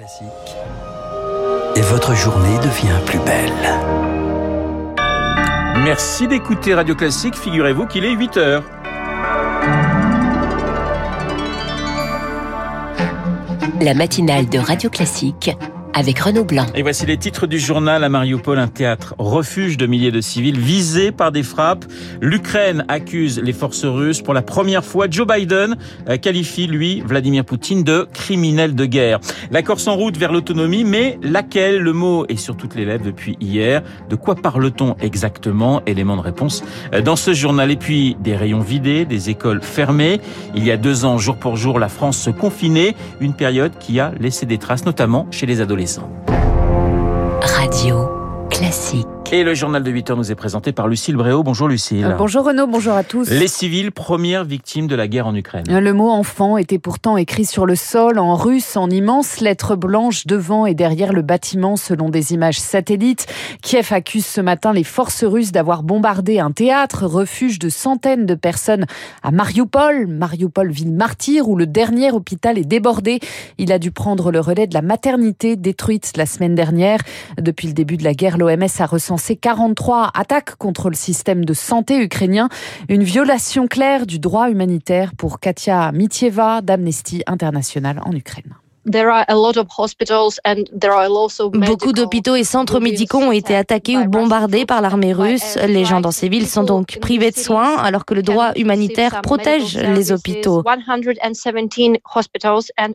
Classique. Et votre journée devient plus belle. Merci d'écouter Radio Classique. Figurez-vous qu'il est 8 heures. La matinale de Radio Classique avec Renaud Blanc. Et voici les titres du journal à Mariupol, un théâtre refuge de milliers de civils visés par des frappes. L'Ukraine accuse les forces russes pour la première fois. Joe Biden euh, qualifie, lui, Vladimir Poutine de criminel de guerre. La Corse en route vers l'autonomie, mais laquelle? Le mot est sur toutes les lèvres depuis hier. De quoi parle-t-on exactement? Élément de réponse euh, dans ce journal. Et puis, des rayons vidés, des écoles fermées. Il y a deux ans, jour pour jour, la France se confinait. Une période qui a laissé des traces, notamment chez les adolescents. Radio Classique. Et le journal de 8 heures nous est présenté par Lucille Bréau. Bonjour Lucille. Euh, bonjour Renaud, bonjour à tous. Les civils, premières victimes de la guerre en Ukraine. Euh, le mot enfant était pourtant écrit sur le sol en russe en immenses lettres blanches devant et derrière le bâtiment selon des images satellites. Kiev accuse ce matin les forces russes d'avoir bombardé un théâtre, refuge de centaines de personnes à Mariupol, Mariupol ville martyre où le dernier hôpital est débordé. Il a dû prendre le relais de la maternité détruite la semaine dernière. Depuis le début de la guerre, l'OMS a recensé ces 43 attaques contre le système de santé ukrainien, une violation claire du droit humanitaire pour Katia Mitieva d'Amnesty International en Ukraine. Beaucoup d'hôpitaux et centres médicaux ont été attaqués ou bombardés par l'armée russe. Les gens dans ces villes sont donc privés de soins alors que le droit humanitaire protège les hôpitaux.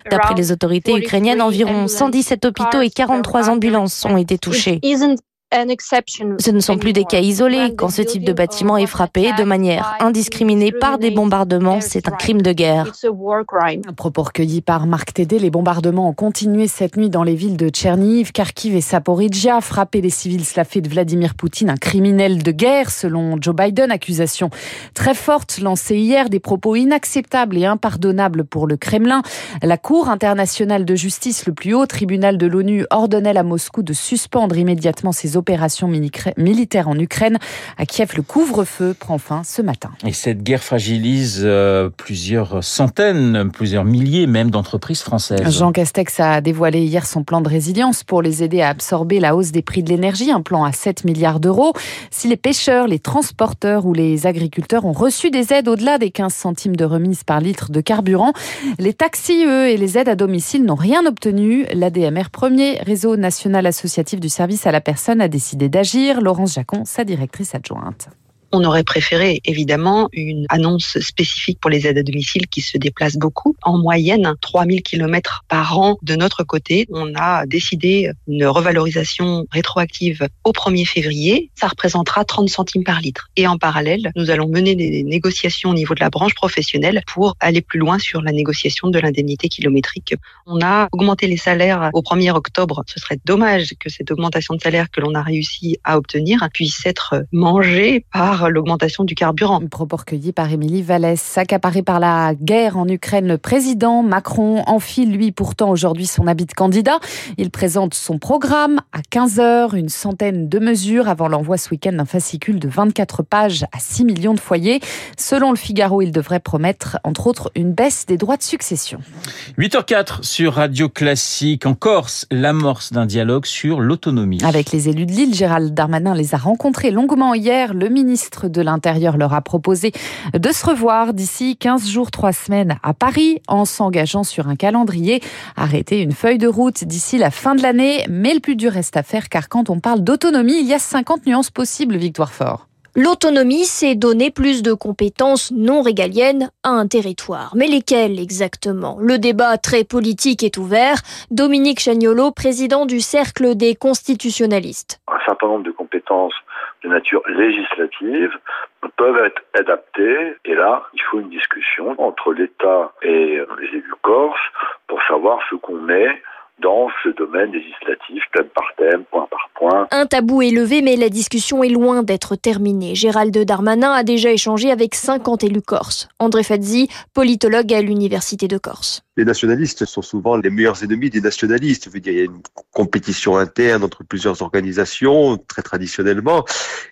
D'après les autorités ukrainiennes, environ 117 hôpitaux et 43 ambulances ont été touchés. Ce ne sont plus des cas isolés. Quand ce type de bâtiment est frappé de manière indiscriminée par des bombardements, c'est un crime de guerre. Un propos recueilli par Marc Tédé, les bombardements ont continué cette nuit dans les villes de Tcherniv, Kharkiv et Saporidja. Frapper les civils, cela fait de Vladimir Poutine un criminel de guerre, selon Joe Biden. Accusation très forte lancée hier, des propos inacceptables et impardonnables pour le Kremlin. La Cour internationale de justice, le plus haut tribunal de l'ONU, ordonnait à Moscou de suspendre immédiatement ses opérations opération militaire en Ukraine. À Kiev, le couvre-feu prend fin ce matin. Et cette guerre fragilise euh, plusieurs centaines, plusieurs milliers même d'entreprises françaises. Jean Castex a dévoilé hier son plan de résilience pour les aider à absorber la hausse des prix de l'énergie, un plan à 7 milliards d'euros. Si les pêcheurs, les transporteurs ou les agriculteurs ont reçu des aides au-delà des 15 centimes de remise par litre de carburant, les taxis, eux, et les aides à domicile n'ont rien obtenu. L'ADMR, premier réseau national associatif du service à la personne, a décidé d'agir. Laurence Jacon, sa directrice adjointe. On aurait préféré évidemment une annonce spécifique pour les aides à domicile qui se déplacent beaucoup. En moyenne, 3000 km par an de notre côté. On a décidé une revalorisation rétroactive au 1er février. Ça représentera 30 centimes par litre. Et en parallèle, nous allons mener des négociations au niveau de la branche professionnelle pour aller plus loin sur la négociation de l'indemnité kilométrique. On a augmenté les salaires au 1er octobre. Ce serait dommage que cette augmentation de salaire que l'on a réussi à obtenir puisse être mangée par l'augmentation du carburant. Propos recueilli par Émilie Vallès. Accaparé par la guerre en Ukraine, le président Macron enfile, lui, pourtant aujourd'hui son habit de candidat. Il présente son programme à 15h, une centaine de mesures avant l'envoi ce week-end d'un fascicule de 24 pages à 6 millions de foyers. Selon le Figaro, il devrait promettre, entre autres, une baisse des droits de succession. 8h04 sur Radio Classique. En Corse, l'amorce d'un dialogue sur l'autonomie. Avec les élus de Lille, Gérald Darmanin les a rencontrés longuement hier. Le ministre ministre de l'Intérieur leur a proposé de se revoir d'ici 15 jours, 3 semaines à Paris en s'engageant sur un calendrier, arrêter une feuille de route d'ici la fin de l'année. Mais le plus dur reste à faire car quand on parle d'autonomie, il y a 50 nuances possibles, Victoire Fort. L'autonomie, c'est donner plus de compétences non régaliennes à un territoire. Mais lesquelles exactement? Le débat très politique est ouvert. Dominique Chagnolo, président du Cercle des constitutionnalistes. Un certain nombre de compétences de nature législative peuvent être adaptées. Et là, il faut une discussion entre l'État et les élus corses pour savoir ce qu'on met dans ce domaine législatif, thème par thème, point par point. Un tabou est levé, mais la discussion est loin d'être terminée. Gérald Darmanin a déjà échangé avec 50 élus corses. André Fazzi, politologue à l'Université de Corse les nationalistes sont souvent les meilleurs ennemis des nationalistes. Je veux dire, il y a une compétition interne entre plusieurs organisations, très traditionnellement.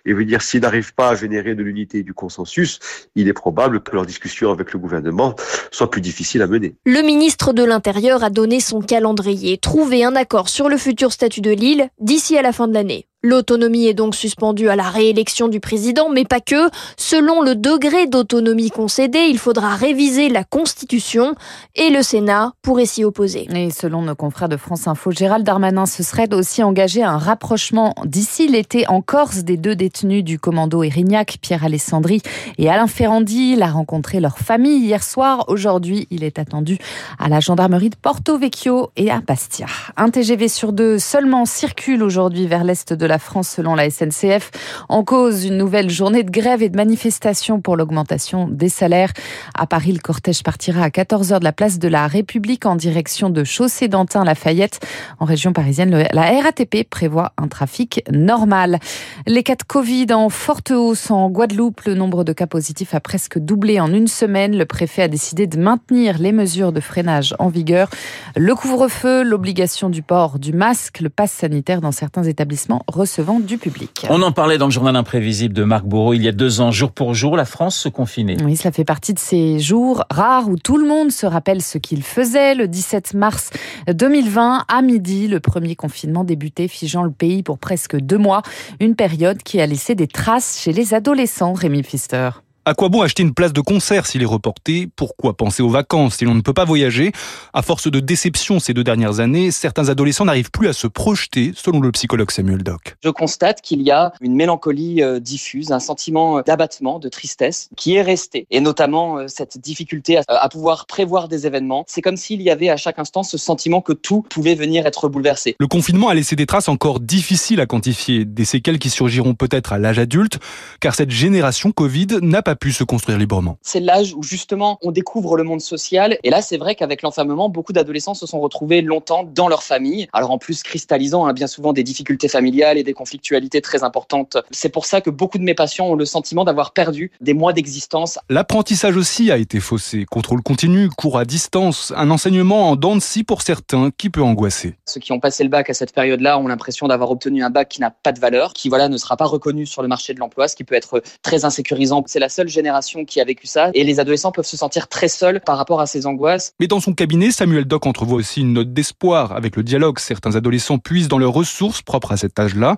Et je veux dire, s'ils n'arrivent pas à générer de l'unité et du consensus, il est probable que leur discussion avec le gouvernement soit plus difficile à mener. Le ministre de l'Intérieur a donné son calendrier. Trouver un accord sur le futur statut de l'île d'ici à la fin de l'année. L'autonomie est donc suspendue à la réélection du président, mais pas que. Selon le degré d'autonomie concédé, il faudra réviser la Constitution et le Sénat pourrait s'y opposer. Et selon nos confrères de France Info, Gérald Darmanin se serait aussi engagé un rapprochement d'ici l'été en Corse des deux détenus du commando Erignac, Pierre Alessandri et Alain Ferrandi. Il a rencontré leur famille hier soir. Aujourd'hui, il est attendu à la gendarmerie de Porto Vecchio et à Bastia. Un TGV sur deux seulement circule aujourd'hui vers l'est de la la France selon la SNCF. En cause, une nouvelle journée de grève et de manifestation pour l'augmentation des salaires. À Paris, le cortège partira à 14h de la place de la République en direction de Chaussée-d'Antin-Lafayette. En région parisienne, la RATP prévoit un trafic normal. Les cas de Covid en forte hausse en Guadeloupe. Le nombre de cas positifs a presque doublé en une semaine. Le préfet a décidé de maintenir les mesures de freinage en vigueur. Le couvre-feu, l'obligation du port du masque, le pass sanitaire dans certains établissements recevant du public. On en parlait dans le journal imprévisible de Marc Bourreau il y a deux ans, jour pour jour, la France se confinait. Oui, cela fait partie de ces jours rares où tout le monde se rappelle ce qu'il faisait. Le 17 mars 2020, à midi, le premier confinement débutait, figeant le pays pour presque deux mois. Une période qui a laissé des traces chez les adolescents, Rémi Pfister. À quoi bon acheter une place de concert s'il est reporté? Pourquoi penser aux vacances si l'on ne peut pas voyager? À force de déception ces deux dernières années, certains adolescents n'arrivent plus à se projeter, selon le psychologue Samuel Doc. Je constate qu'il y a une mélancolie euh, diffuse, un sentiment d'abattement, de tristesse qui est resté. Et notamment euh, cette difficulté à pouvoir prévoir des événements. C'est comme s'il y avait à chaque instant ce sentiment que tout pouvait venir être bouleversé. Le confinement a laissé des traces encore difficiles à quantifier, des séquelles qui surgiront peut-être à l'âge adulte, car cette génération Covid n'a pas pu se construire librement. C'est l'âge où justement on découvre le monde social. Et là, c'est vrai qu'avec l'enfermement, beaucoup d'adolescents se sont retrouvés longtemps dans leur famille. Alors en plus, cristallisant hein, bien souvent des difficultés familiales et des conflictualités très importantes. C'est pour ça que beaucoup de mes patients ont le sentiment d'avoir perdu des mois d'existence. L'apprentissage aussi a été faussé. Contrôle continu, cours à distance, un enseignement en dents de scie pour certains qui peut angoisser. Ceux qui ont passé le bac à cette période-là ont l'impression d'avoir obtenu un bac qui n'a pas de valeur, qui voilà ne sera pas reconnu sur le marché de l'emploi, ce qui peut être très insécurisant. C'est la seule génération qui a vécu ça et les adolescents peuvent se sentir très seuls par rapport à ces angoisses. Mais dans son cabinet, Samuel Doc entrevoit aussi une note d'espoir avec le dialogue. Certains adolescents puissent dans leurs ressources propres à cet âge-là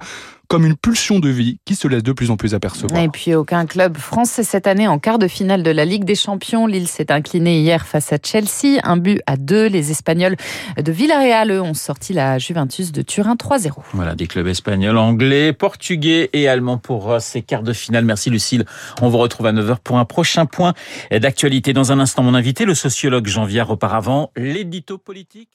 comme une pulsion de vie qui se laisse de plus en plus apercevoir. Et puis aucun club français cette année en quart de finale de la Ligue des Champions. Lille s'est incliné hier face à Chelsea, un but à deux. Les Espagnols de Villarreal, eux, ont sorti la Juventus de Turin 3-0. Voilà, des clubs espagnols, anglais, portugais et allemands pour euh, ces quarts de finale. Merci Lucille. On vous retrouve à 9h pour un prochain point d'actualité. Dans un instant, mon invité, le sociologue Jean Viard, auparavant, l'édito politique.